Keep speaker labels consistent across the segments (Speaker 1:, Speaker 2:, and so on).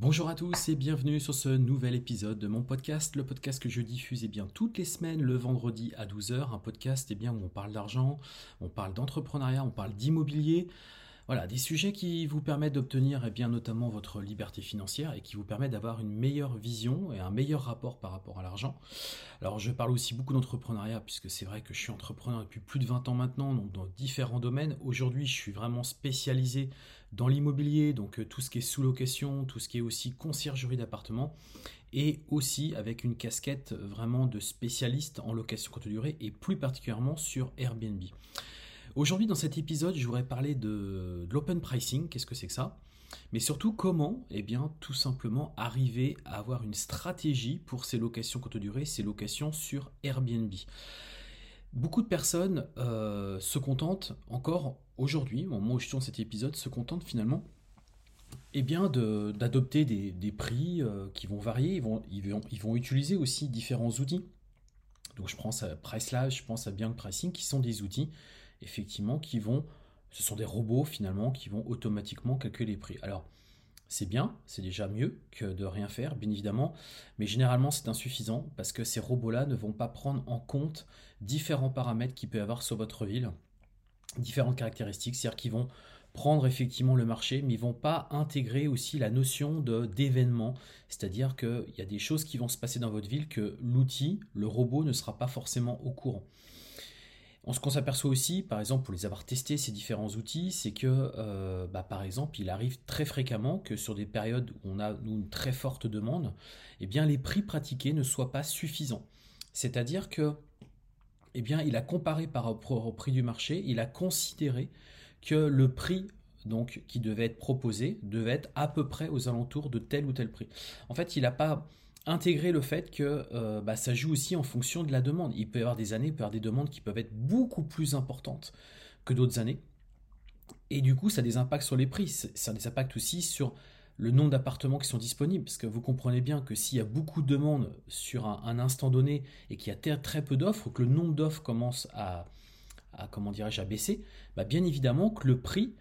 Speaker 1: Bonjour à tous et bienvenue sur ce nouvel épisode de mon podcast, le podcast que je diffuse eh bien, toutes les semaines le vendredi à 12h, un podcast eh bien, où on parle d'argent, on parle d'entrepreneuriat, on parle d'immobilier, voilà, des sujets qui vous permettent d'obtenir eh bien, notamment votre liberté financière et qui vous permettent d'avoir une meilleure vision et un meilleur rapport par rapport à l'argent. Alors je parle aussi beaucoup d'entrepreneuriat puisque c'est vrai que je suis entrepreneur depuis plus de 20 ans maintenant, donc dans différents domaines. Aujourd'hui je suis vraiment spécialisé dans l'immobilier, donc euh, tout ce qui est sous-location, tout ce qui est aussi conciergerie d'appartements et aussi avec une casquette vraiment de spécialiste en location courte durée et plus particulièrement sur Airbnb. Aujourd'hui, dans cet épisode, je voudrais parler de, l'open pricing. Qu'est-ce que c'est que ça? Mais surtout, comment Eh bien, tout simplement arriver à avoir une stratégie pour ces locations courte durée, ces locations sur Airbnb? Beaucoup de personnes euh, se contentent encore aujourd'hui, au moment où je tourne cet épisode, se contentent finalement eh d'adopter des, prix euh, qui vont varier. Ils vont, utiliser aussi différents outils. Donc je pense à Pricelab, je pense à Bianc Pricing, qui sont des outils effectivement, qui vont, ce sont des robots finalement, qui vont automatiquement calculer les prix. Alors, c'est bien, c'est déjà mieux que de rien faire, bien évidemment, mais généralement c'est insuffisant parce que ces robots-là ne vont pas prendre en compte différents paramètres qu'il peut y avoir sur votre ville, différentes caractéristiques, c'est-à-dire qu'ils vont prendre effectivement le marché, mais ils vont pas intégrer aussi la notion de d'événement, c'est-à-dire qu'il y a des choses qui vont se passer dans votre ville que l'outil, le robot ne sera pas forcément au courant. Ce qu'on s'aperçoit aussi, par exemple, pour les avoir testés, ces différents outils, c'est que, euh, bah, par exemple, il arrive très fréquemment que sur des périodes où on a une très forte demande, eh bien, les prix pratiqués ne soient pas suffisants. C'est-à-dire que, eh bien, il a comparé par rapport au prix du marché, il a considéré que le prix donc qui devait être proposé devait être à peu près aux alentours de tel ou tel prix. En fait, il n'a pas intégrer le fait que euh, bah, ça joue aussi en fonction de la demande. Il peut y avoir des années, il peut y avoir des demandes qui peuvent être beaucoup plus importantes que d'autres années. Et du coup, ça a des impacts sur les prix. Ça a des impacts aussi sur le nombre d'appartements qui sont disponibles. Parce que vous comprenez bien que s'il y a beaucoup de demandes sur un, instant donné et qu'il y a très peu d'offres, que le nombre d'offres commence à, comment dirais-je, à baisser, bah, bien évidemment que le prix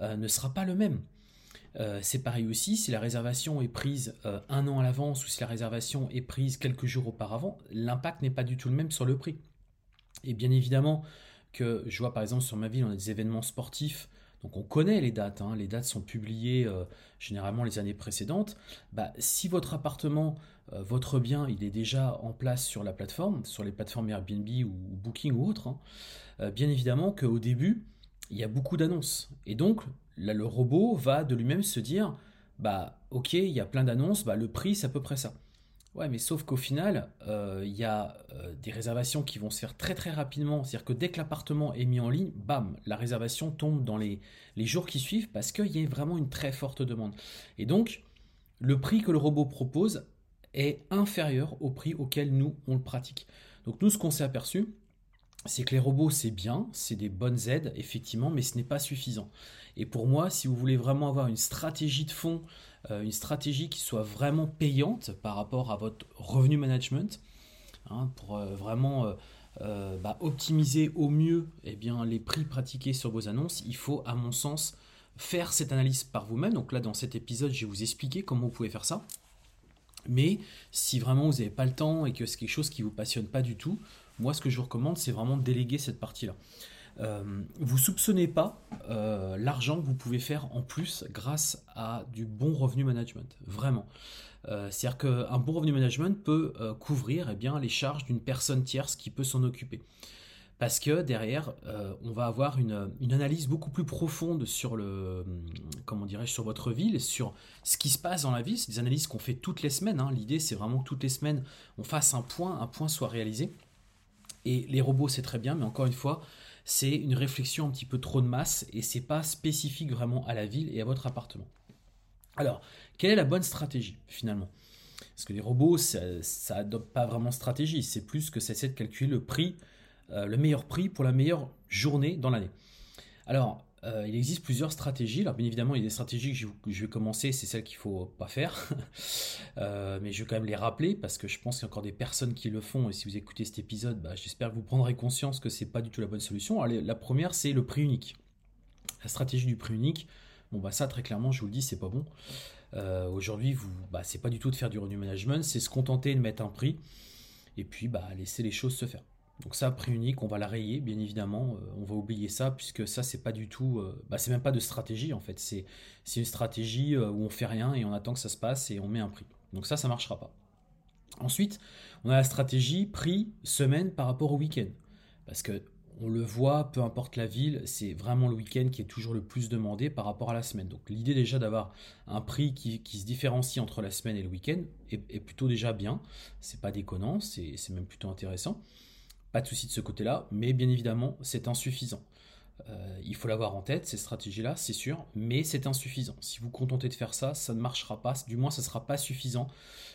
Speaker 1: euh, ne sera pas le même. Euh, c'est pareil aussi, si la réservation est prise euh, un an à l'avance ou si la réservation est prise quelques jours auparavant, l'impact n'est pas du tout le même sur le prix. Et bien évidemment que je vois par exemple sur ma ville, on a des événements sportifs, donc on connaît les dates, hein. les dates sont publiées euh, généralement les années précédentes. Bah, si votre appartement, votre bien, il est déjà en place sur la plateforme, sur les plateformes Airbnb ou, Booking ou autres, hein, bien évidemment qu'au début, il y a beaucoup d'annonces. Et donc, là, le robot va de lui-même se dire, bah ok, il y a plein d'annonces, bah, le prix c'est à peu près ça. Ouais, mais sauf qu'au final, euh, il y a euh, des réservations qui vont se faire très très rapidement. C'est-à-dire que dès que l'appartement est mis en ligne, bam, la réservation tombe dans les, les jours qui suivent parce qu'il y a vraiment une très forte demande. Et donc, le prix que le robot propose est inférieur au prix auquel nous, on le pratique. Donc nous, ce qu'on s'est aperçu, c'est que les robots, c'est bien, c'est des bonnes aides, effectivement, mais ce n'est pas suffisant. Et pour moi, si vous voulez vraiment avoir une stratégie de fond, euh, une stratégie qui soit vraiment payante par rapport à votre revenu management, hein, pour euh, vraiment euh, bah, optimiser au mieux eh les prix pratiqués sur vos annonces, il faut, à mon sens, faire cette analyse par vous-même. Donc là, dans cet épisode, je vais vous expliquer comment vous pouvez faire ça. Mais si vraiment vous n'avez pas le temps et que c'est quelque chose qui ne vous passionne pas du tout, moi, ce que je vous recommande, c'est vraiment de déléguer cette partie-là. Euh, vous soupçonnez pas euh, l'argent que vous pouvez faire en plus grâce à du bon revenu management, vraiment. Euh, c'est-à-dire qu'un bon revenu management peut couvrir eh bien, les charges d'une personne tierce qui peut s'en occuper. parce que derrière, euh, on va avoir une, analyse beaucoup plus profonde sur le, comment sur votre ville, sur ce qui se passe dans la ville. C'est des analyses qu'on fait toutes les semaines. Hein. L'idée, c'est vraiment que toutes les semaines, on fasse un point, un point soit réalisé. Et les robots, c'est très bien, mais encore une fois, c'est une réflexion un petit peu trop de masse et c'est pas spécifique vraiment à la ville et à votre appartement. Alors, quelle est la bonne stratégie finalement? Parce que les robots, ça, n'adopte pas vraiment stratégie, c'est plus que ça essaie de calculer le prix euh, le meilleur prix pour la meilleure journée dans l'année. Alors, euh, il existe plusieurs stratégies. Alors, bien évidemment, il y a des stratégies que je, vais commencer, c'est celles qu'il ne faut pas faire. Euh, mais je vais quand même les rappeler parce que je pense qu'il y a encore des personnes qui le font. Et si vous écoutez cet épisode, bah, j'espère que vous prendrez conscience que ce n'est pas du tout la bonne solution. La première, c'est le prix unique. La stratégie du prix unique, bon, bah, ça, très clairement, je vous le dis, c'est pas bon. Aujourd'hui, vous, bah, c'est pas du tout de faire du revenu management, c'est se contenter de mettre un prix et puis bah, laisser les choses se faire. Donc ça, prix unique, on va la rayer, bien évidemment. Euh, on va oublier ça, puisque ça, c'est pas du tout... Euh, bah, c'est même pas de stratégie, en fait. C'est une stratégie euh, où on fait rien et on attend que ça se passe et on met un prix. Donc ça, ça marchera pas. Ensuite, on a la stratégie prix semaine par rapport au week-end. Parce que on le voit, peu importe la ville, c'est vraiment le week-end qui est toujours le plus demandé par rapport à la semaine. Donc l'idée déjà d'avoir un prix qui, se différencie entre la semaine et le week-end est, est, plutôt déjà bien. C'est pas déconnant, c'est même plutôt intéressant. Pas de souci de ce côté-là, mais bien évidemment, c'est insuffisant. Euh, il faut l'avoir en tête, ces stratégies-là, c'est sûr, mais c'est insuffisant. Si vous contentez de faire ça, ça ne marchera pas, du moins ça ne sera pas suffisant.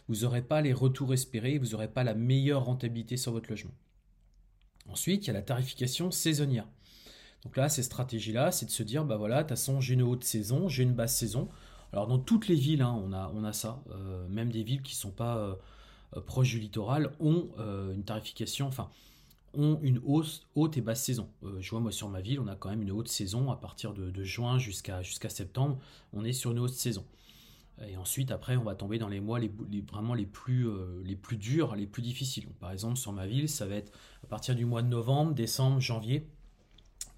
Speaker 1: Vous n'aurez pas les retours espérés, vous n'aurez pas la meilleure rentabilité sur votre logement. Ensuite, il y a la tarification saisonnière. Donc là, ces stratégies-là, c'est de se dire, bah voilà, de toute façon, j'ai une haute saison, j'ai une basse saison. Alors dans toutes les villes, hein, on, a, on a ça, euh, même des villes qui ne sont pas euh, proches du littoral ont une tarification, enfin, ont une hausse, haute et basse saison. Euh, je vois moi sur ma ville, on a quand même une haute saison à partir de, juin jusqu'à septembre, on est sur une haute saison. Et ensuite, après, on va tomber dans les mois les, vraiment les plus, euh, les plus durs, les plus difficiles. par exemple, sur ma ville, ça va être à partir du mois de novembre, décembre, janvier.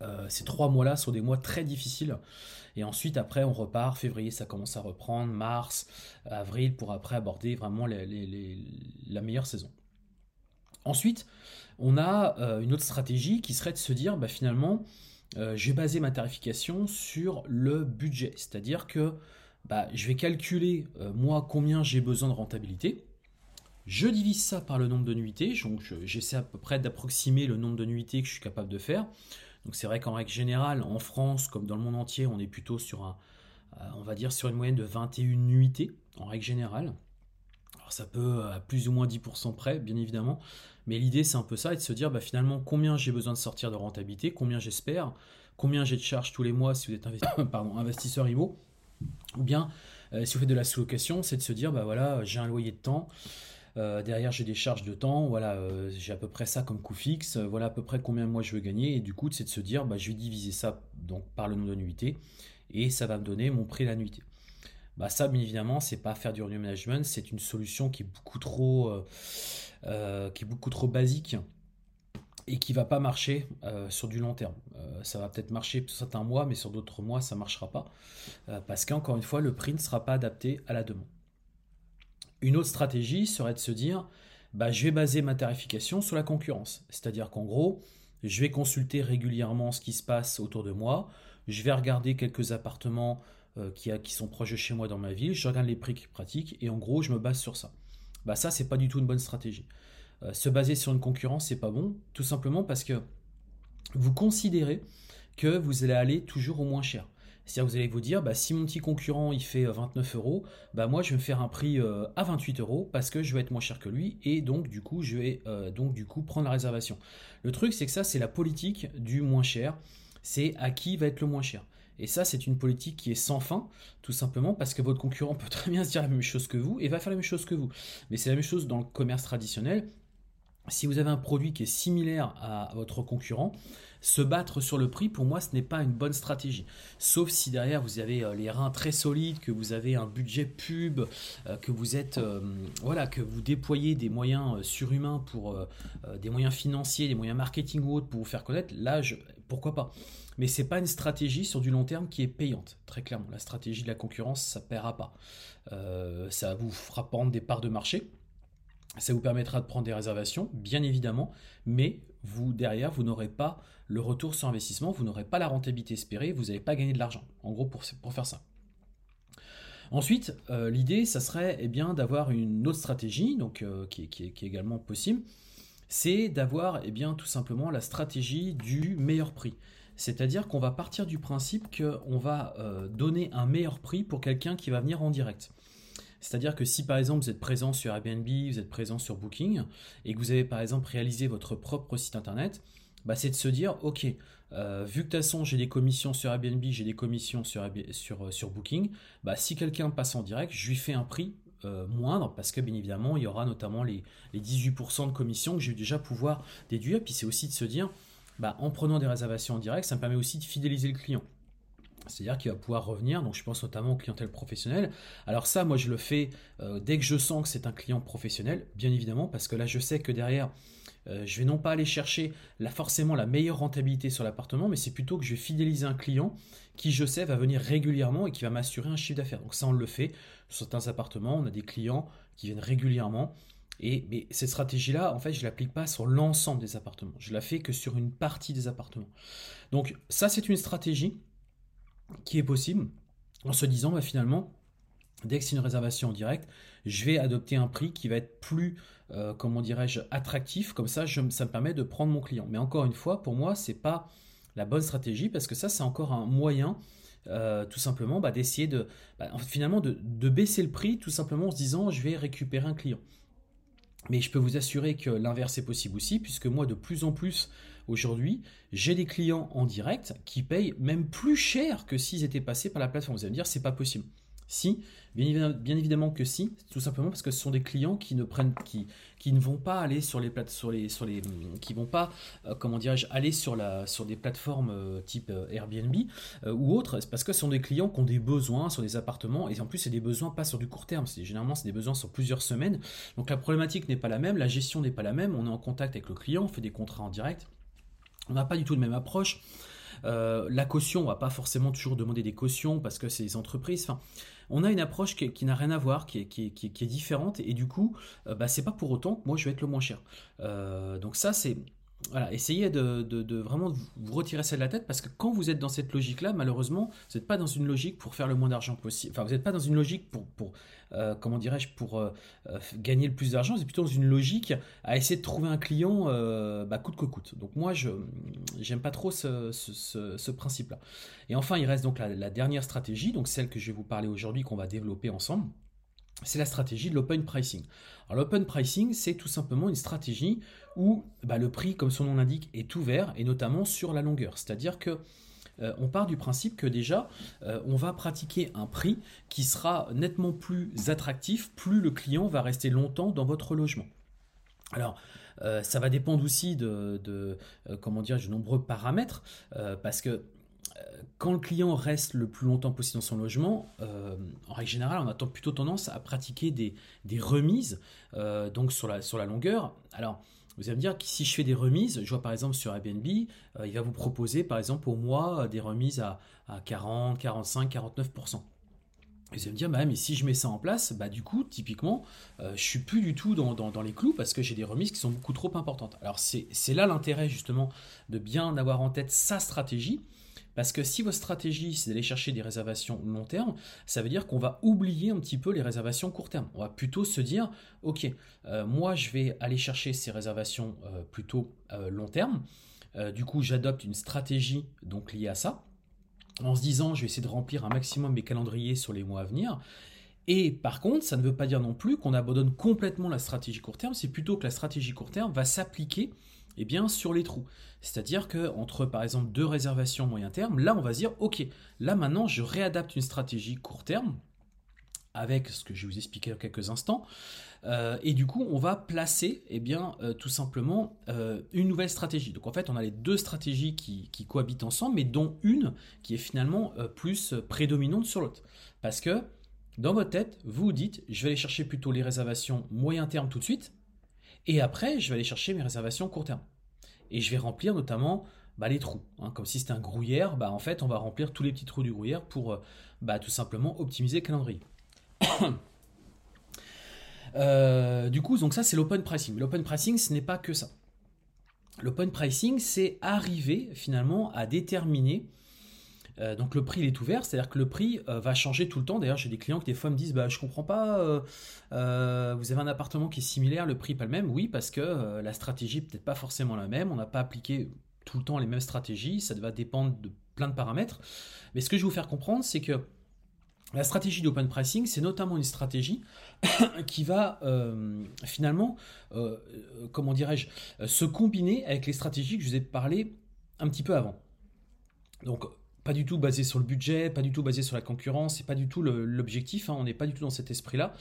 Speaker 1: Euh, ces trois mois-là sont des mois très difficiles. Et ensuite, après, on repart. Février, ça commence à reprendre. Mars, avril, pour après aborder vraiment la meilleure saison. Ensuite, on a euh, une autre stratégie qui serait de se dire, bah, finalement, euh, je vais baser ma tarification sur le budget. C'est-à-dire que bah, je vais calculer, euh, moi, combien j'ai besoin de rentabilité. Je divise ça par le nombre de nuitées, donc j'essaie à peu près d'approximer le nombre de nuitées que je suis capable de faire. Donc c'est vrai qu'en règle générale, en France, comme dans le monde entier, on est plutôt sur un, on va dire sur une moyenne de 21 nuitées, en règle générale. Ça peut à plus ou moins 10% près, bien évidemment. Mais l'idée, c'est un peu ça, et de se dire bah, finalement combien j'ai besoin de sortir de rentabilité, combien j'espère, combien j'ai de charges tous les mois si vous êtes pardon, investisseur IMO, ou bien euh, si vous faites de la sous-location, c'est de se dire bah voilà, j'ai un loyer de temps. Euh, derrière, j'ai des charges de temps, voilà, euh, j'ai à peu près ça comme coût fixe, voilà à peu près combien moi je veux gagner, et du coup, c'est de se dire, bah, je vais diviser ça donc, par le nombre de nuitées, et ça va me donner mon prix la nuitée. Bah ça, bien évidemment, c'est pas faire du revenu management, c'est une solution qui est beaucoup trop, euh, qui est beaucoup trop basique et qui va pas marcher euh, sur du long terme. Euh, ça va peut-être marcher sur certains mois, mais sur d'autres mois, ça marchera pas parce qu'encore une fois, le prix ne sera pas adapté à la demande. Une autre stratégie serait de se dire, bah, je vais baser ma tarification sur la concurrence, c'est-à-dire qu'en gros, je vais consulter régulièrement ce qui se passe autour de moi, je vais regarder quelques appartements qui, qui, sont proches de chez moi dans ma ville, je regarde les prix qui pratiquent et en gros, je me base sur ça bah ça c'est pas du tout une bonne stratégie. Euh, se baser sur une concurrence c'est pas bon, tout simplement parce que vous considérez que vous allez aller toujours au moins cher. C'est-à-dire vous allez vous dire, bah, si mon petit concurrent il fait 29 euh, euros, bah moi je vais me faire un prix euh, à 28 euros parce que je vais être moins cher que lui et donc du coup je vais donc du coup prendre la réservation. Le truc c'est que ça c'est la politique du moins cher, c'est à qui va être le moins cher. Et ça, c'est une politique qui est sans fin, tout simplement parce que votre concurrent peut très bien se dire la même chose que vous et va faire la même chose que vous. Mais c'est la même chose dans le commerce traditionnel. Si vous avez un produit qui est similaire à votre concurrent, se battre sur le prix, pour moi, ce n'est pas une bonne stratégie. Sauf si derrière vous avez euh, les reins très solides, que vous avez un budget pub, euh, que vous êtes, euh, voilà, que vous déployez des moyens surhumains pour des moyens financiers, des moyens marketing ou autres pour vous faire connaître. Là, pourquoi pas mais c'est pas une stratégie sur du long terme qui est payante, très clairement. La stratégie de la concurrence, ça ne paiera pas. ça vous fera prendre des parts de marché, Ça vous permettra de prendre des réservations, bien évidemment, mais vous, derrière, vous n'aurez pas le retour sur investissement, vous n'aurez pas la rentabilité espérée, vous n'allez pas gagner de l'argent, en gros, pour, pour faire ça. Ensuite, euh, l'idée, ça serait eh bien d'avoir une autre stratégie, donc euh, qui, est également possible, c'est d'avoir eh bien tout simplement la stratégie du meilleur prix. C'est-à-dire qu'on va partir du principe qu'on va euh, donner un meilleur prix pour quelqu'un qui va venir en direct. C'est-à-dire que si par exemple vous êtes présent sur Airbnb, vous êtes présent sur Booking, et que vous avez par exemple réalisé votre propre site internet, bah, c'est de se dire, ok, euh, vu que de toute façon j'ai des commissions sur Airbnb, j'ai des commissions sur, sur, euh, sur Booking, bah, si quelqu'un passe en direct, je lui fais un prix euh, moindre parce que bien évidemment il y aura notamment les, 18% de commissions que je vais déjà pouvoir déduire. Puis c'est aussi de se dire, bah, en prenant des réservations en direct, ça me permet aussi de fidéliser le client. C'est-à-dire qu'il va pouvoir revenir, donc je pense notamment aux clientèles professionnelles. Alors ça, moi je le fais dès que je sens que c'est un client professionnel, bien évidemment, parce que là je sais que derrière, euh, je vais non pas aller chercher forcément la meilleure rentabilité sur l'appartement, mais c'est plutôt que je vais fidéliser un client qui, je sais, va venir régulièrement et qui va m'assurer un chiffre d'affaires. Donc ça, on le fait. Sur certains appartements, on a des clients qui viennent régulièrement. Et mais cette stratégie-là, en fait, je ne l'applique pas sur l'ensemble des appartements. Je la fais que sur une partie des appartements. Donc ça, c'est une stratégie qui est possible en se disant, bah, finalement, dès que c'est une réservation en direct, je vais adopter un prix qui va être plus, euh, comment dirais-je, attractif. Comme ça, ça me permet de prendre mon client. Mais encore une fois, pour moi, ce n'est pas la bonne stratégie parce que ça, c'est encore un moyen. Euh, tout simplement bah, d'essayer de bah, finalement de, baisser le prix tout simplement en se disant je vais récupérer un client mais je peux vous assurer que l'inverse est possible aussi, puisque moi, de plus en plus, aujourd'hui, j'ai des clients en direct qui payent même plus cher que s'ils étaient passés par la plateforme. Vous allez me dire, c'est pas possible. Si, bien, évidemment que si, tout simplement parce que ce sont des clients qui ne prennent, qui, qui ne vont pas aller sur les plates, sur les, sur les, qui vont pas, euh, comment dirais-je, aller sur la, sur des plateformes euh, type euh, Airbnb ou autres, parce que ce sont des clients qui ont des besoins sur des appartements et en plus c'est des besoins pas sur du court terme, c'est généralement c'est des besoins sur plusieurs semaines. Donc la problématique n'est pas la même, la gestion n'est pas la même, on est en contact avec le client, on fait des contrats en direct, on n'a pas du tout la même approche. la caution, on va pas forcément toujours demander des cautions parce que c'est des entreprises. On a une approche qui, n'a rien à voir, qui est, différente, et du coup, euh, bah, c'est pas pour autant que moi je vais être le moins cher. Euh, donc ça, c'est voilà, essayez de, vraiment vous retirer ça de la tête parce que quand vous êtes dans cette logique-là, malheureusement, vous n'êtes pas dans une logique pour faire le moins d'argent possible. Enfin, vous n'êtes pas dans une logique pour, euh, comment dirais-je, pour euh, euh, gagner le plus d'argent. C'est plutôt dans une logique à essayer de trouver un client bah, coûte que coûte. Donc moi, je n'aime pas trop ce, principe-là. Et enfin, il reste donc la dernière stratégie, donc celle que je vais vous parler aujourd'hui, qu'on va développer ensemble c'est la stratégie de l'open pricing. Alors l'open pricing, c'est tout simplement une stratégie où bah, le prix, comme son nom l'indique, est ouvert et notamment sur la longueur. C'est-à-dire que euh, on part du principe que déjà, euh, on va pratiquer un prix qui sera nettement plus attractif, plus le client va rester longtemps dans votre logement. Alors, euh, ça va dépendre aussi de, comment dire, de nombreux paramètres, parce que quand le client reste le plus longtemps possible dans son logement, euh, en règle générale, on a plutôt tendance à pratiquer des, remises euh, donc sur la, longueur. Alors, vous allez me dire que si je fais des remises, je vois par exemple sur Airbnb, euh, il va vous proposer par exemple au mois des remises à, 40, 45, 49%. Vous allez me dire, bah, mais si je mets ça en place, bah, du coup, typiquement, je je suis plus du tout dans les clous parce que j'ai des remises qui sont beaucoup trop importantes. Alors, c'est là l'intérêt justement de bien avoir en tête sa stratégie parce que si votre stratégie, c'est d'aller chercher des réservations long terme, ça veut dire qu'on va oublier un petit peu les réservations court terme. On va plutôt se dire, ok, euh, moi je vais aller chercher ces réservations euh, plutôt euh, long terme. du coup, j'adopte une stratégie donc liée à ça, en se disant, je vais essayer de remplir un maximum mes calendriers sur les mois à venir. Et par contre, ça ne veut pas dire non plus qu'on abandonne complètement la stratégie court terme, c'est plutôt que la stratégie court terme va s'appliquer eh bien, sur les trous. C'est-à-dire que entre par exemple deux réservations moyen terme, là on va se dire ok, là maintenant je réadapte une stratégie court terme avec ce que je vous expliquer dans quelques instants. Euh, et du coup, on va placer, eh bien, euh, tout simplement, euh, une nouvelle stratégie. Donc en fait, on a les deux stratégies qui, qui cohabitent ensemble, mais dont une qui est finalement plus prédominante sur l'autre. Parce que dans votre tête, vous vous dites, je vais aller chercher plutôt les réservations moyen terme tout de suite, et après, je vais aller chercher mes réservations court terme. Et je vais remplir notamment bah, les trous. Hein. Comme si c'était un grouillère, bah, en fait, on va remplir tous les petits trous du grouillère pour euh, bah, tout simplement optimiser le calendrier. Euh, du coup, donc ça c'est l'open pricing. L'open pricing, ce n'est pas que ça. L'open pricing, c'est arriver finalement à déterminer. Euh, donc le prix il est ouvert, c'est-à-dire que le prix euh, va changer tout le temps. D'ailleurs, j'ai des clients qui des fois me disent, bah je comprends pas, euh, vous avez un appartement qui est similaire, le prix pas le même. Oui, parce que la stratégie peut-être pas forcément la même. On n'a pas appliqué tout le temps les mêmes stratégies. Ça va dépendre de plein de paramètres. Mais ce que je vais vous faire comprendre, c'est que la stratégie d'open pricing, c'est notamment une stratégie qui va finalement, comment dirais-je, se combiner avec les stratégies que je vous ai parlé un petit peu avant. Donc, pas du tout basé sur le budget, pas du tout basé sur la concurrence, c'est pas du tout l'objectif, hein, on n'est pas du tout dans cet esprit-là.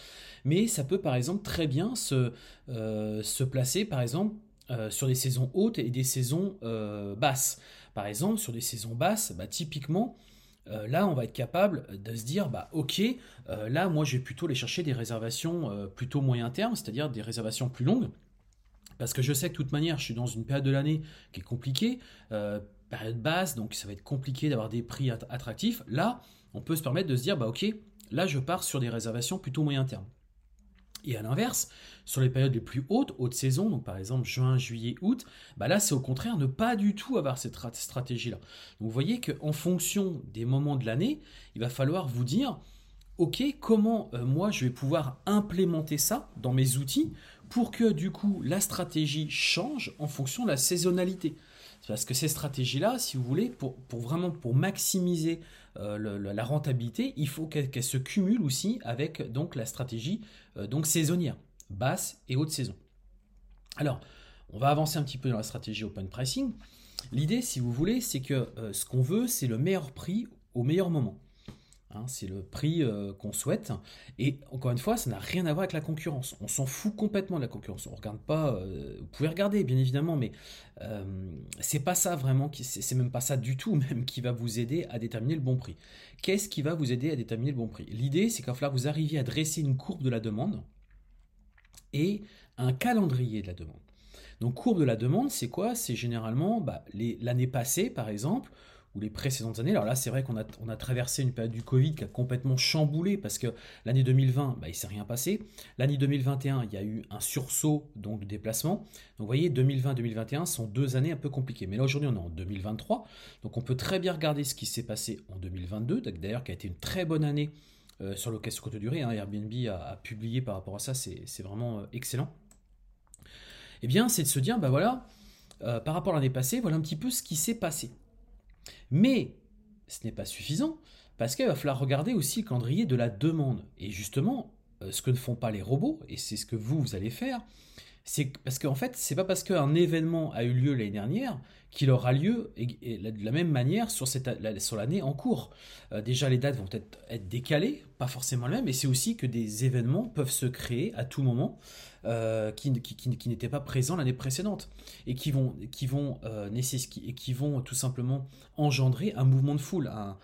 Speaker 1: Mais ça peut par exemple très bien se, euh, placer par exemple euh, sur des saisons hautes et des saisons euh, basses. Par exemple, sur des saisons basses, bah, typiquement, là, on va être capable de se dire, bah, ok, là, moi, je vais plutôt aller chercher des réservations plutôt moyen terme, c'est-à-dire des réservations plus longues, parce que je sais que de toute manière, je suis dans une période de l'année qui est compliquée, période basse, donc ça va être compliqué d'avoir des prix att- attractifs. Là, on peut se permettre de se dire, bah, ok, là, je pars sur des réservations plutôt moyen terme. Et à l'inverse, sur les périodes les plus hautes, haute saison, donc par exemple juin, juillet, août, bah là c'est au contraire ne pas du tout avoir cette strat- stratégie-là. Donc vous voyez qu'en fonction des moments de l'année, il va falloir vous dire, ok, comment euh, moi je vais pouvoir implémenter ça dans mes outils pour que du coup la stratégie change en fonction de la saisonnalité. Parce que ces stratégies-là, si vous voulez, pour, vraiment maximiser euh, la rentabilité, il faut qu'elles se cumulent aussi avec la stratégie euh, donc saisonnière, basse et haute saison. Alors, on va avancer un petit peu dans la stratégie open pricing. L'idée, si vous voulez, c'est que euh, ce qu'on veut, c'est le meilleur prix au meilleur moment. Hein, c'est le prix euh, qu'on souhaite. Et encore une fois, ça n'a rien à voir avec la concurrence. On s'en fout complètement de la concurrence. On regarde pas. euh, vous pouvez regarder, bien évidemment, mais euh, c'est pas ça vraiment. C'est même pas ça du tout, même qui va vous aider à déterminer le bon prix. Qu'est-ce qui va vous aider à déterminer le bon prix? L'idée, c'est va falloir vous arriviez à dresser une courbe de la demande et un calendrier de la demande. Donc courbe de la demande, c'est quoi? C'est généralement bah, l'année passée, par exemple, ou les précédentes années. Alors là, c'est vrai qu'on a, traversé une période du Covid qui a complètement chamboulé parce que l'année 2020, bah, il ne s'est rien passé. L'année 2021, il y a eu un sursaut donc, de déplacement. Donc vous voyez, 2020-2021 sont deux années un peu compliquées. Mais là, aujourd'hui, on est en 2023. Donc on peut très bien regarder ce qui s'est passé en 2022, d'ailleurs, qui a été une très bonne année euh, sur location courte durée. hein. Airbnb a, publié par rapport à ça, c'est c'est vraiment euh, excellent. Eh bien, c'est de se dire, bah voilà, euh, par rapport à l'année passée, voilà un petit peu ce qui s'est passé. Mais ce n'est pas suffisant, parce qu'il va falloir regarder aussi le calendrier de la demande. Et justement, euh, ce que ne font pas les robots, et c'est ce que vous, vous allez faire, c'est parce qu'en fait, c'est pas parce qu'un événement a eu lieu l'année dernière qu'il aura lieu de la même manière sur, cette, sur l'année en cours. Euh, déjà, les dates vont peut-être être décalées, pas forcément les mêmes, et c'est aussi que des événements peuvent se créer à tout moment euh, qui, qui, n'étaient pas présents l'année précédente et qui vont, qui vont, euh, et qui vont tout simplement engendrer un mouvement de foule, un-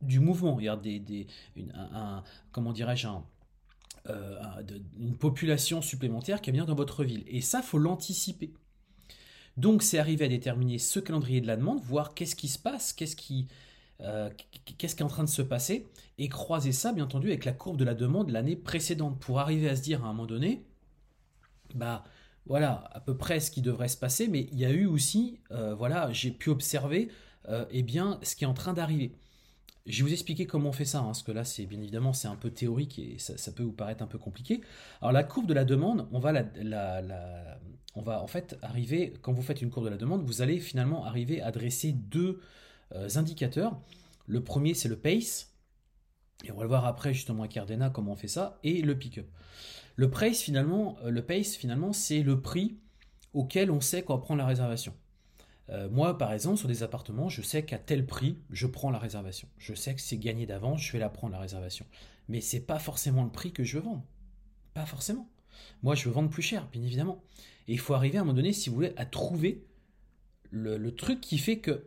Speaker 1: du mouvement, il des, des- un- comment dirais-je, un, euh, de- une population supplémentaire qui vient dans votre ville. Et ça, faut l'anticiper. Donc, c'est arriver à déterminer ce calendrier de la demande, voir qu'est-ce qui se passe, qu'est-ce qui, euh, qu'est-ce qui est en train de se passer, et croiser ça, bien entendu, avec la courbe de la demande de l'année précédente, pour arriver à se dire à un moment donné, bah voilà, à peu près ce qui devrait se passer, mais il y a eu aussi, euh, voilà, j'ai pu observer, euh, eh bien, ce qui est en train d'arriver. Je vais vous expliquer comment on fait ça, hein, parce que là, c'est bien évidemment, c'est un peu théorique et ça, peut vous paraître un peu compliqué. Alors, la courbe de la demande, on va, en fait arriver, quand vous faites une courbe de la demande, vous allez finalement arriver à dresser deux euh, indicateurs. Le premier, c'est le pace, et on va le voir après justement avec Cardena comment on fait ça, et le pick-up. Le pace, finalement, euh, le pace, finalement, c'est le prix auquel on sait qu'on va prendre la réservation. Euh, moi, par exemple, sur des appartements, je sais qu'à tel prix, je prends la réservation. Je sais que c'est gagné d'avance, je vais la prendre la réservation. Mais c'est pas forcément le prix que je veux vendre. Pas forcément. Moi, je veux vendre plus cher, bien évidemment. Et il faut arriver à un moment donné, si vous voulez, à trouver le, truc qui fait que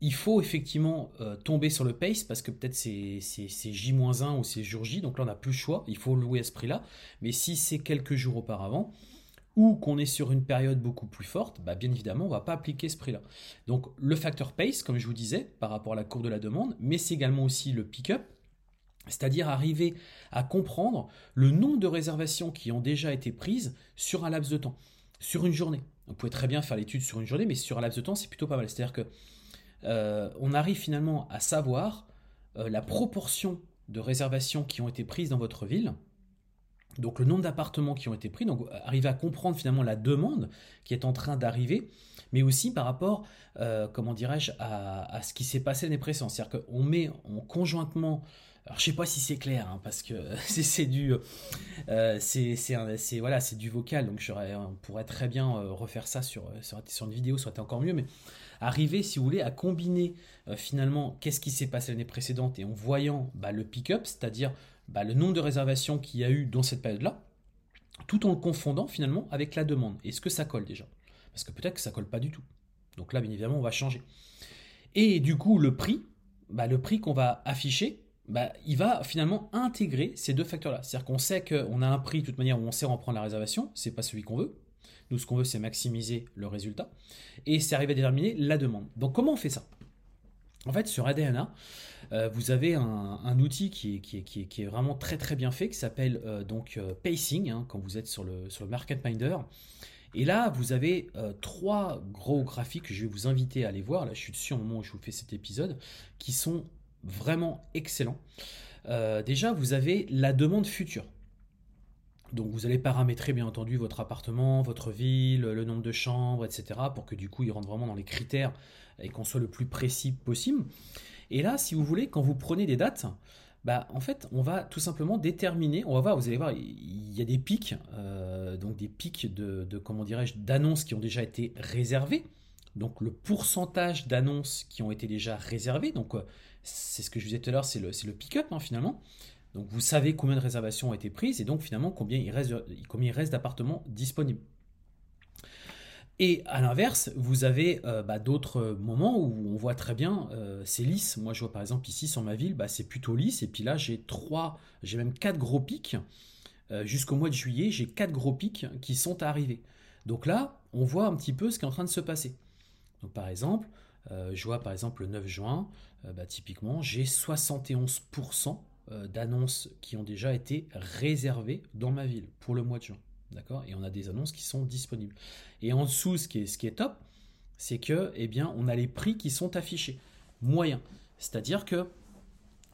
Speaker 1: il faut effectivement euh, tomber sur le pace parce que peut-être c'est J-1 ou c'est jour J, donc là on n'a plus le choix, il faut louer à ce prix-là. Mais si c'est quelques jours auparavant, ou qu'on est sur une période beaucoup plus forte, bah bien évidemment, on ne va pas appliquer ce prix-là. Donc le facteur pace, comme je vous disais, par rapport à la courbe de la demande, mais c'est également aussi le pick-up. C'est-à-dire arriver à comprendre le nombre de réservations qui ont déjà été prises sur un laps de temps, sur une journée. On pouvait très bien faire l'étude sur une journée, mais sur un laps de temps, c'est plutôt pas mal. C'est-à-dire que euh, on arrive finalement à savoir euh, la proportion de réservations qui ont été prises dans votre ville, donc le nombre d'appartements qui ont été pris, donc arriver à comprendre finalement la demande qui est en train d'arriver, mais aussi par rapport, euh, comment dirais-je, à, ce qui s'est passé l'année précédente. C'est-à-dire qu'on met en conjointement alors je sais pas si c'est clair hein, parce que c'est du euh, c'est voilà c'est du vocal donc on pourrait très bien euh, refaire ça sur, sur, une vidéo soit encore mieux mais arriver si vous voulez à combiner finalement qu'est-ce qui s'est passé l'année précédente et en voyant bah, le pick-up c'est-à-dire bah, le nombre de réservations qu'il y a eu dans cette période-là, tout en le confondant finalement avec la demande. Est-ce que ça colle déjà? Parce que peut-être que ça colle pas du tout. Donc là, bien évidemment, on va changer. Et du coup, le prix, bah, le prix qu'on va afficher, bah, il va finalement intégrer ces deux facteurs-là. C'est-à-dire qu'on sait qu'on a un prix, de toute manière, où on sait en prendre la réservation, c'est pas celui qu'on veut. Nous, ce qu'on veut, c'est maximiser le résultat. Et c'est arriver à déterminer la demande. Donc, comment on fait ça? En fait, sur ADNA, euh, vous avez un, outil qui est, vraiment très très bien fait, qui s'appelle euh, donc euh, Pacing, hein, quand vous êtes sur le, sur le Market Minder. Et là, vous avez trois gros graphiques que je vais vous inviter à aller voir. Là, je suis dessus au moment où je vous fais cet épisode, qui sont vraiment excellents. déjà, vous avez la demande future. Donc vous allez paramétrer bien entendu votre appartement, votre ville, le nombre de chambres, etc. pour que du coup il rentre vraiment dans les critères et qu'on soit le plus précis possible. Et là, si vous voulez, quand vous prenez des dates, bah, en fait, on va tout simplement déterminer, on va voir, vous allez voir, il y a des pics, euh, donc des pics de, comment dirais-je, d'annonces qui ont déjà été réservées. Donc le pourcentage d'annonces qui ont été déjà réservées, donc euh, c'est ce que je vous disais tout à l'heure, c'est le, le pick-up hein, finalement. Donc vous savez combien de réservations ont été prises et donc finalement combien il reste, d'appartements disponibles. Et à l'inverse, vous avez euh, bah, d'autres moments où on voit très bien, euh, c'est lisse. Moi, je vois par exemple ici sur ma ville, bah, c'est plutôt lisse. Et puis là, j'ai trois, j'ai même quatre gros pics. Euh, jusqu'au mois de juillet, j'ai quatre gros pics qui sont arrivés. Donc là, on voit un petit peu ce qui est en train de se passer. Donc par exemple, je vois par exemple le 9 juin, bah, typiquement, j'ai 71% d'annonces qui ont déjà été réservées dans ma ville pour le mois de juin. D'accord? Et on a des annonces qui sont disponibles. Et en dessous, ce qui est, ce qui est top, c'est que, eh bien, on a les prix qui sont affichés, moyens. C'est-à-dire que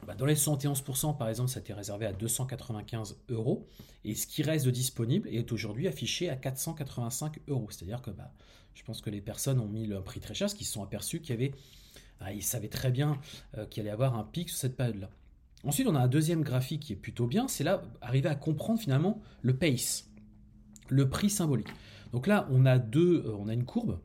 Speaker 1: bah, dans les 71%, par exemple, ça a été réservé à 295 euros, et ce qui reste de disponible est aujourd'hui affiché à 485 euros. C'est-à-dire que bah, je pense que les personnes ont mis le prix très cher, parce qu'ils se sont aperçus qu'il y avait, ah, ils savaient très bien euh, qu'il allait y avoir un pic sur cette période-là. Ensuite, on a un deuxième graphique qui est plutôt bien, c'est là arriver à comprendre finalement le pace le prix symbolique. Donc là, on a deux, euh, on a une courbe.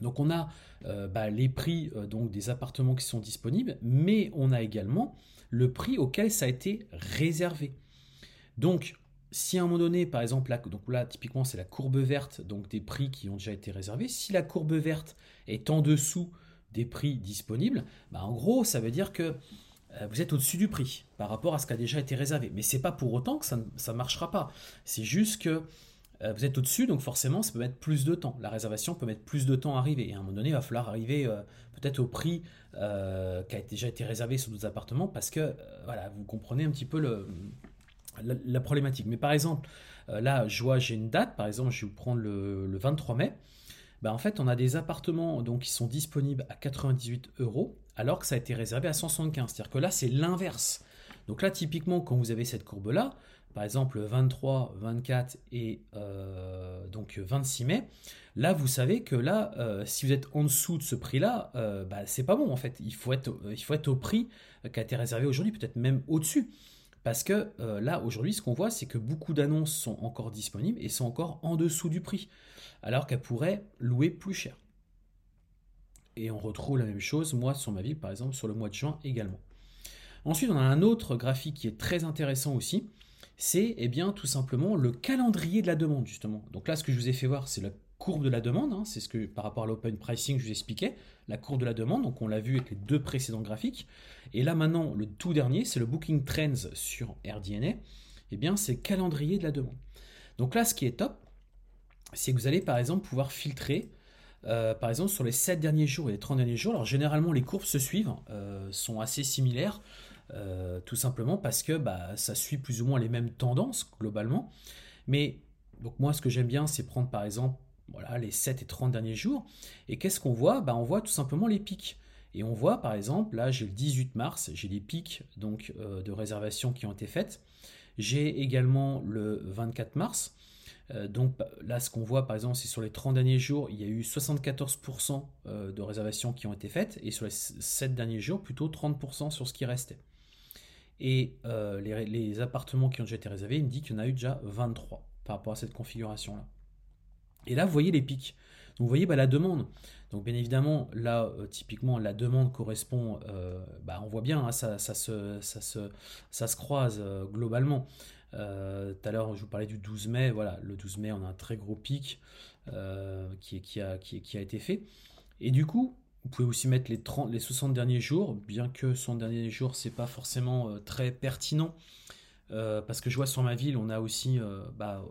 Speaker 1: Donc on a euh, bah, les prix euh, donc des appartements qui sont disponibles, mais on a également le prix auquel ça a été réservé. Donc si à un moment donné, par exemple, là, donc là typiquement c'est la courbe verte, donc des prix qui ont déjà été réservés, si la courbe verte est en dessous des prix disponibles, bah, en gros ça veut dire que vous êtes au-dessus du prix par rapport à ce qui a déjà été réservé. Mais c'est pas pour autant que ça ne marchera pas. C'est juste que euh, vous êtes au-dessus, donc forcément, ça peut mettre plus de temps. La réservation peut mettre plus de temps à arriver. Et à un moment donné, il va falloir arriver euh, peut-être au prix euh, qui a déjà été réservé sur d'autres appartements parce que, voilà, vous comprenez un petit peu le, la, problématique. Mais par exemple, là, je vois, j'ai une date, par exemple, je vais vous prendre le, 23 mai. Ben, en fait, on a des appartements donc, qui sont disponibles à 98 euros alors que ça a été réservé à 175. C'est-à-dire que là, c'est l'inverse. Donc là, typiquement, quand vous avez cette courbe-là, par exemple 23, 24 et euh, donc 26 mai, là vous savez que là, euh, si vous êtes en dessous de ce prix-là, euh, bah, c'est pas bon en fait. Il faut être, il faut être au prix qui a été réservé aujourd'hui, peut-être même au-dessus. Parce que là, aujourd'hui, ce qu'on voit, c'est que beaucoup d'annonces sont encore disponibles et sont encore en dessous du prix, alors qu'elles pourraient louer plus cher. Et on retrouve la même chose, moi, sur ma ville, par exemple, sur le mois de juin également. Ensuite, on a un autre graphique qui est très intéressant aussi, c'est eh bien tout simplement le calendrier de la demande justement. Donc là, ce que je vous ai fait voir, c'est la courbe de la demande, hein. c'est ce que par rapport à l'open pricing, je vous expliquais, la courbe de la demande, donc on l'a vu avec les deux précédents graphiques. Et là maintenant, le tout dernier, c'est le Booking Trends sur RDNA, eh bien c'est calendrier de la demande. Donc là, ce qui est top, c'est que vous allez par exemple pouvoir filtrer euh, par exemple, sur les 7 derniers jours et les 30 derniers jours, alors généralement les courbes se suivent, euh, sont assez similaires. tout simplement parce que bah, ça suit plus ou moins les mêmes tendances globalement. Mais donc moi, ce que j'aime bien, c'est prendre par exemple les 7 et 30 derniers jours. Et qu'est-ce qu'on voit? Bah, On voit tout simplement les pics. Et on voit par exemple, là j'ai le 18 mars, j'ai des pics donc, euh, de réservations qui ont été faites. J'ai également le 24 mars. Euh, donc là ce qu'on voit par exemple c'est sur les 30 derniers jours, il y a eu 74% euh, de réservations qui ont été faites et sur les 7 derniers jours plutôt 30% sur ce qui restait. Et les, les, appartements qui ont déjà été réservés, il me dit qu'il y en a eu déjà 23 par rapport à cette configuration-là. Et là, vous voyez les pics. Donc vous voyez bah, la demande. Donc bien évidemment, là, euh, typiquement, la demande correspond, euh, bah, on voit bien, hein, ça, se, croise euh, globalement. Tout à l'heure, je vous parlais du 12 mai. Voilà, le 12 mai, on a un très gros pic qui, qui, a, été fait. Et du coup, vous pouvez aussi mettre les, 30, les 60 derniers jours, bien que 60 derniers jours, c'est pas forcément très pertinent. parce que je vois sur ma ville, on a aussi... Bah,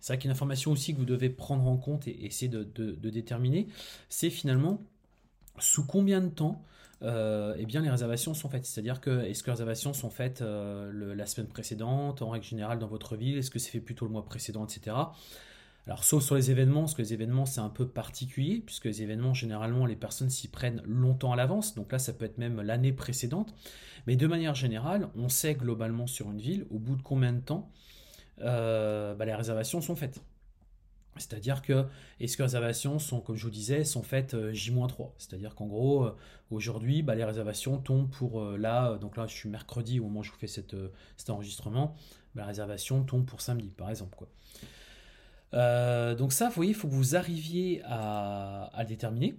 Speaker 1: c'est vrai qu'une information aussi que vous devez prendre en compte et essayer de, déterminer, c'est finalement sous combien de temps euh, eh bien, les réservations sont faites. C'est-à-dire que est-ce que les réservations sont faites euh, la semaine précédente, en règle générale dans votre ville, est-ce que c'est fait plutôt le mois précédent, etc. Alors, sauf sur les événements, parce que les événements, c'est un peu particulier, puisque les événements, généralement, les personnes s'y prennent longtemps à l'avance. Donc là, ça peut être même l'année précédente. Mais de manière générale, on sait globalement sur une ville, au bout de combien de temps euh, bah, les réservations sont faites. C'est-à-dire que, est-ce que les réservations sont, comme je vous disais, sont faites euh, J-3 C'est-à-dire qu'en gros, euh, aujourd'hui, bah, les réservations tombent pour là, donc là je suis mercredi au moment où je vous fais cet enregistrement, bah, la réservation tombe pour samedi, par exemple. Quoi. donc ça, vous voyez, il faut que vous arriviez à, à le déterminer.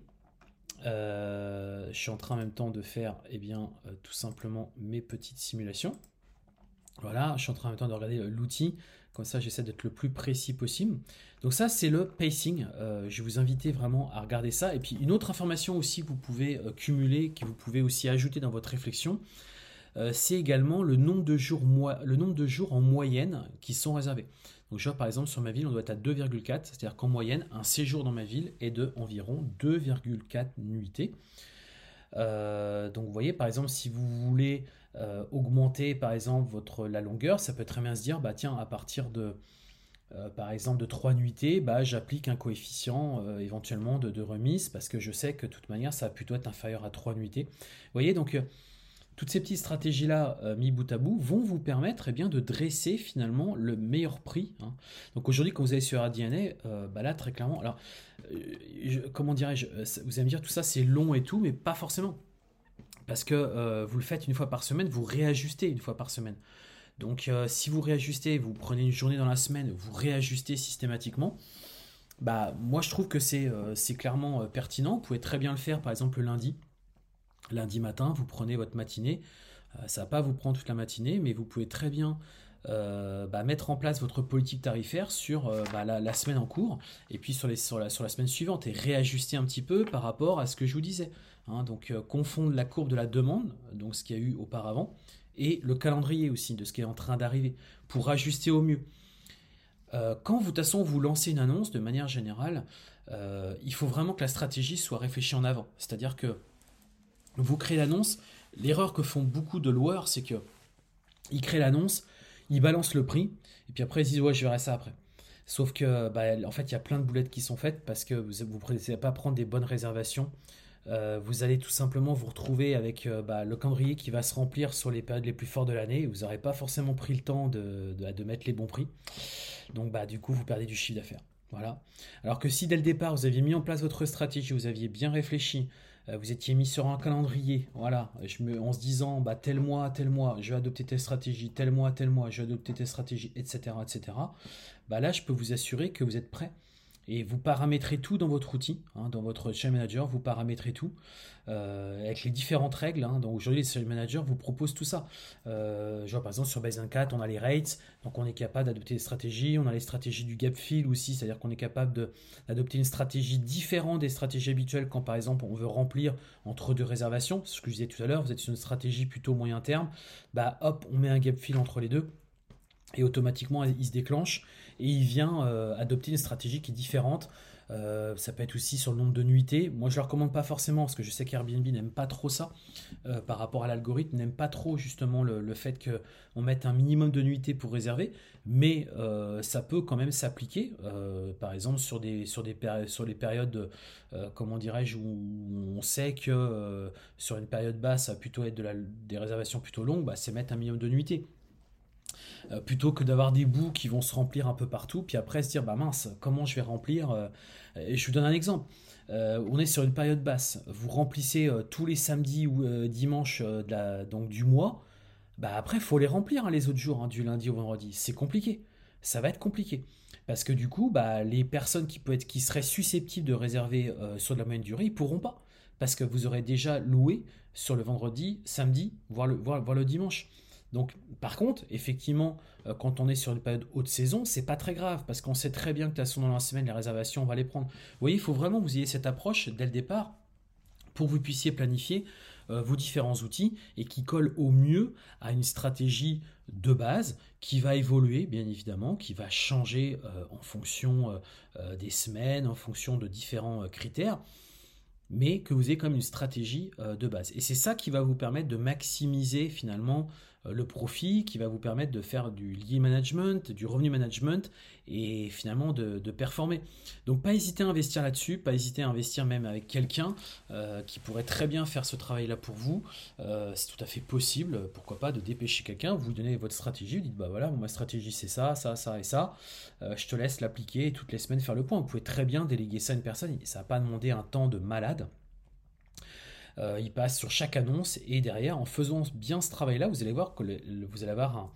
Speaker 1: je suis en train en même temps de faire eh bien, tout simplement mes petites simulations. Voilà, je suis en train en même temps de regarder l'outil, comme ça j'essaie d'être le plus précis possible. Donc ça c'est le pacing, euh, je vais vous inviter vraiment à regarder ça. Et puis une autre information aussi que vous pouvez euh, cumuler, que vous pouvez aussi ajouter dans votre réflexion, euh, c'est également le nombre, de jours en moyenne qui sont réservés. Donc je vois par exemple sur ma ville on doit être à 2,4, c'est-à-dire qu'en moyenne un séjour dans ma ville est de environ 2,4 nuitées. donc vous voyez par exemple si vous voulez euh, augmenter par exemple votre, la longueur, ça peut très bien se dire, bah tiens, à partir de, euh, par exemple, de 3 nuitées, bah, j'applique un coefficient euh, éventuellement de, remise parce que je sais que de toute manière, ça va plutôt être inférieur à 3 nuitées. Vous voyez, donc toutes ces petites stratégies-là, mis bout à bout, vont vous permettre eh bien, de dresser finalement le meilleur prix. Hein. Donc aujourd'hui, quand vous allez sur ADNA, bah là, très clairement, alors, comment dirais-je, vous allez me dire, tout ça c'est long et tout, mais pas forcément parce que euh, vous le faites une fois par semaine, vous réajustez une fois par semaine. Donc euh, si vous réajustez, vous prenez une journée dans la semaine, vous réajustez systématiquement, bah moi je trouve que c'est euh, clairement pertinent. Vous pouvez très bien le faire par exemple le lundi. Lundi matin, vous prenez votre matinée. ça va pas vous prendre toute la matinée, mais vous pouvez très bien bah, mettre en place votre politique tarifaire sur bah, la, semaine en cours et puis sur, sur, la, sur la semaine suivante et réajuster un petit peu par rapport à ce que je vous disais. Hein, donc euh, confondre la courbe de la demande, donc ce qu'il y a eu auparavant, et le calendrier aussi de ce qui est en train d'arriver, pour ajuster au mieux. Euh, quand vous, de vous lancez une annonce, de manière générale, euh, il faut vraiment que la stratégie soit réfléchie en avant. C'est-à-dire que vous créez l'annonce, l'erreur que font beaucoup de loueurs, c'est que ils créent l'annonce, ils balancent le prix, et puis après ils disent ouais je verrai ça après. Sauf que bah, en fait il y a plein de boulettes qui sont faites parce que vous ne savez pas prendre des bonnes réservations euh, vous allez tout simplement vous retrouver avec euh, bah, le calendrier qui va se remplir sur les périodes les plus fortes de l'année. Vous n'aurez pas forcément pris le temps de, mettre les bons prix. Donc bah, du coup, vous perdez du chiffre d'affaires. Voilà. Alors que si dès le départ, vous aviez mis en place votre stratégie, vous aviez bien réfléchi, euh, vous étiez mis sur un calendrier, voilà, je me, en se disant, bah, tel mois, tel mois, je vais adopter telle stratégie, tel mois, tel mois, je vais adopter telle stratégie, etc., etc., bah là, je peux vous assurer que vous êtes prêt et vous paramétrez tout dans votre outil, hein, dans votre Channel Manager, vous paramétrez tout euh, avec les différentes règles. Hein. donc aujourd'hui, le Channel Manager vous propose tout ça. Euh, par exemple sur Base 4, on a les rates, donc on est capable d'adopter des stratégies. On a les stratégies du gap fill aussi, c'est-à-dire qu'on est capable d'adopter une stratégie différente des stratégies habituelles quand par exemple on veut remplir entre deux réservations. Ce que je disais tout à l'heure, vous êtes sur une stratégie plutôt moyen terme, bah hop, on met un gap fill entre les deux et automatiquement il se déclenche et il vient euh, adopter une stratégie qui est différente Euh, ça peut être aussi sur le nombre de nuitées. Moi, je ne le recommande pas forcément parce que je sais qu'Airbnb n'aime pas trop ça euh, par rapport à l'algorithme, n'aime pas trop justement le, fait qu'on mette un minimum de nuitées pour réserver, mais ça peut quand même s'appliquer. par exemple, sur, des, sur, des sur les périodes, comment dirais-je, où on sait que sur une période basse, ça va plutôt être de la, des réservations plutôt longues, bah, c'est mettre un minimum de nuitées. Euh, plutôt que d'avoir des bouts qui vont se remplir un peu partout, puis après se dire bah mince, comment je vais remplir euh, Et je vous donne un exemple. Euh, on est sur une période basse. Vous remplissez tous les samedis ou dimanches donc du mois. Bah après, faut les remplir hein, les autres jours, hein, du lundi au vendredi. C'est compliqué. Ça va être compliqué. Parce que du coup, bah, les personnes qui, peut être, qui seraient susceptibles de réserver sur de la moyenne durée, ils pourront pas. Parce que vous aurez déjà loué sur le vendredi, samedi, voire le, voire le dimanche. Donc, par contre, effectivement, euh, quand on est sur une période haute saison, c'est pas très grave parce qu'on sait très bien que de toute façon dans la semaine, les réservations, on va les prendre. Vous voyez, il faut vraiment que vous ayez cette approche dès le départ pour que vous puissiez planifier euh, vos différents outils et qui collent au mieux à une stratégie de base qui va évoluer, bien évidemment, qui va changer euh, en fonction des semaines, en fonction de différents critères mais que vous ayez comme une stratégie de base. Et c'est ça qui va vous permettre de maximiser finalement le profit qui va vous permettre de faire du lead management, du revenu management et finalement de, performer. Donc pas hésiter à investir là-dessus, pas hésiter à investir même avec quelqu'un euh, qui pourrait très bien faire ce travail-là pour vous. Euh, c'est tout à fait possible, pourquoi pas, de dépêcher quelqu'un, vous donnez votre stratégie, vous dites bah voilà, ma stratégie c'est ça, ça, ça et ça, je te laisse l'appliquer et toutes les semaines faire le point. Vous pouvez très bien déléguer ça à une personne, ça va pas demander un temps de malade. Euh, il passe sur chaque annonce et derrière, en faisant bien ce travail-là, vous allez voir que vous allez avoir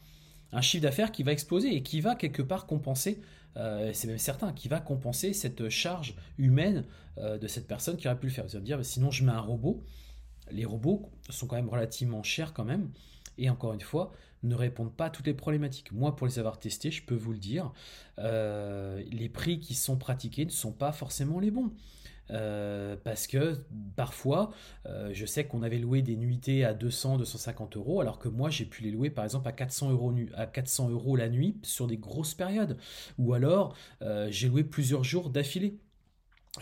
Speaker 1: un, chiffre d'affaires qui va exploser et qui va quelque part compenser, euh, c'est même certain, qui va compenser cette charge humaine euh, de cette personne qui aurait pu le faire. Vous allez me dire, sinon je mets un robot. Les robots sont quand même relativement chers quand même. Et encore une fois, ne répondent pas à toutes les problématiques. Moi, pour les avoir testés, je peux vous le dire, les prix qui sont pratiqués ne sont pas forcément les bons. Euh, parce que parfois, euh, je sais qu'on avait loué des nuitées à 200, 250 euros, alors que moi j'ai pu les louer par exemple à 400 euros, à 400 euros la nuit sur des grosses périodes. Ou alors euh, j'ai loué plusieurs jours d'affilée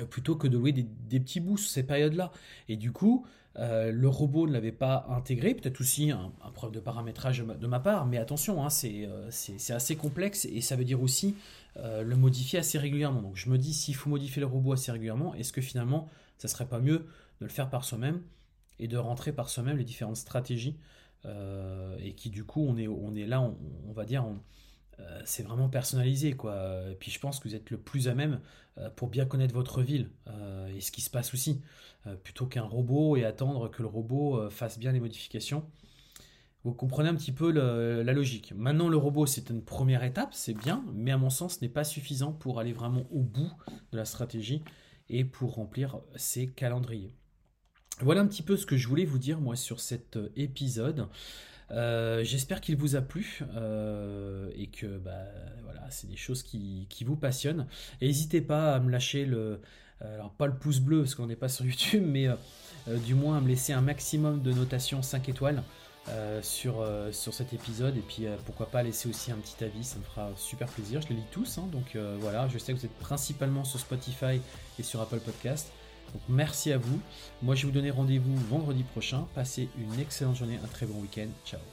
Speaker 1: plutôt que de louer des, petits bouts sur ces périodes-là. Et du coup, le robot ne l'avait pas intégré, peut-être aussi un, problème de paramétrage de ma, part, mais attention, hein, c'est assez complexe et ça veut dire aussi euh, le modifier assez régulièrement. Donc je me dis, s'il faut modifier le robot assez régulièrement, est-ce que finalement, ça serait pas mieux de le faire par soi-même et de rentrer par soi-même les différentes stratégies euh, et qui du coup, on est, on là, on, va dire, euh, c'est vraiment personnalisé. Quoi. Et puis je pense que vous êtes le plus à même pour bien connaître votre ville et ce qui se passe aussi, plutôt qu'un robot et attendre que le robot fasse bien les modifications. Vous comprenez un petit peu la logique. Maintenant, le robot, c'est une première étape, c'est bien, mais à mon sens, ce n'est pas suffisant pour aller vraiment au bout de la stratégie et pour remplir ses calendriers. Voilà un petit peu ce que je voulais vous dire, moi, sur cet euh, épisode. Euh, j'espère qu'il vous a plu euh, et que bah, voilà, c'est des choses qui, vous passionnent. N'hésitez pas à me lâcher le, alors pas le pouce bleu parce qu'on n'est pas sur YouTube, mais du moins à me laisser un maximum de notation 5 étoiles. Euh, sur, euh, sur cet épisode et puis euh, pourquoi pas laisser aussi un petit avis, ça me fera super plaisir. Je les lis tous, hein, donc voilà, je sais que vous êtes principalement sur Spotify et sur Apple Podcast. Donc merci à vous. Moi je vais vous donner rendez-vous vendredi prochain. Passez une excellente journée, un très bon week-end. Ciao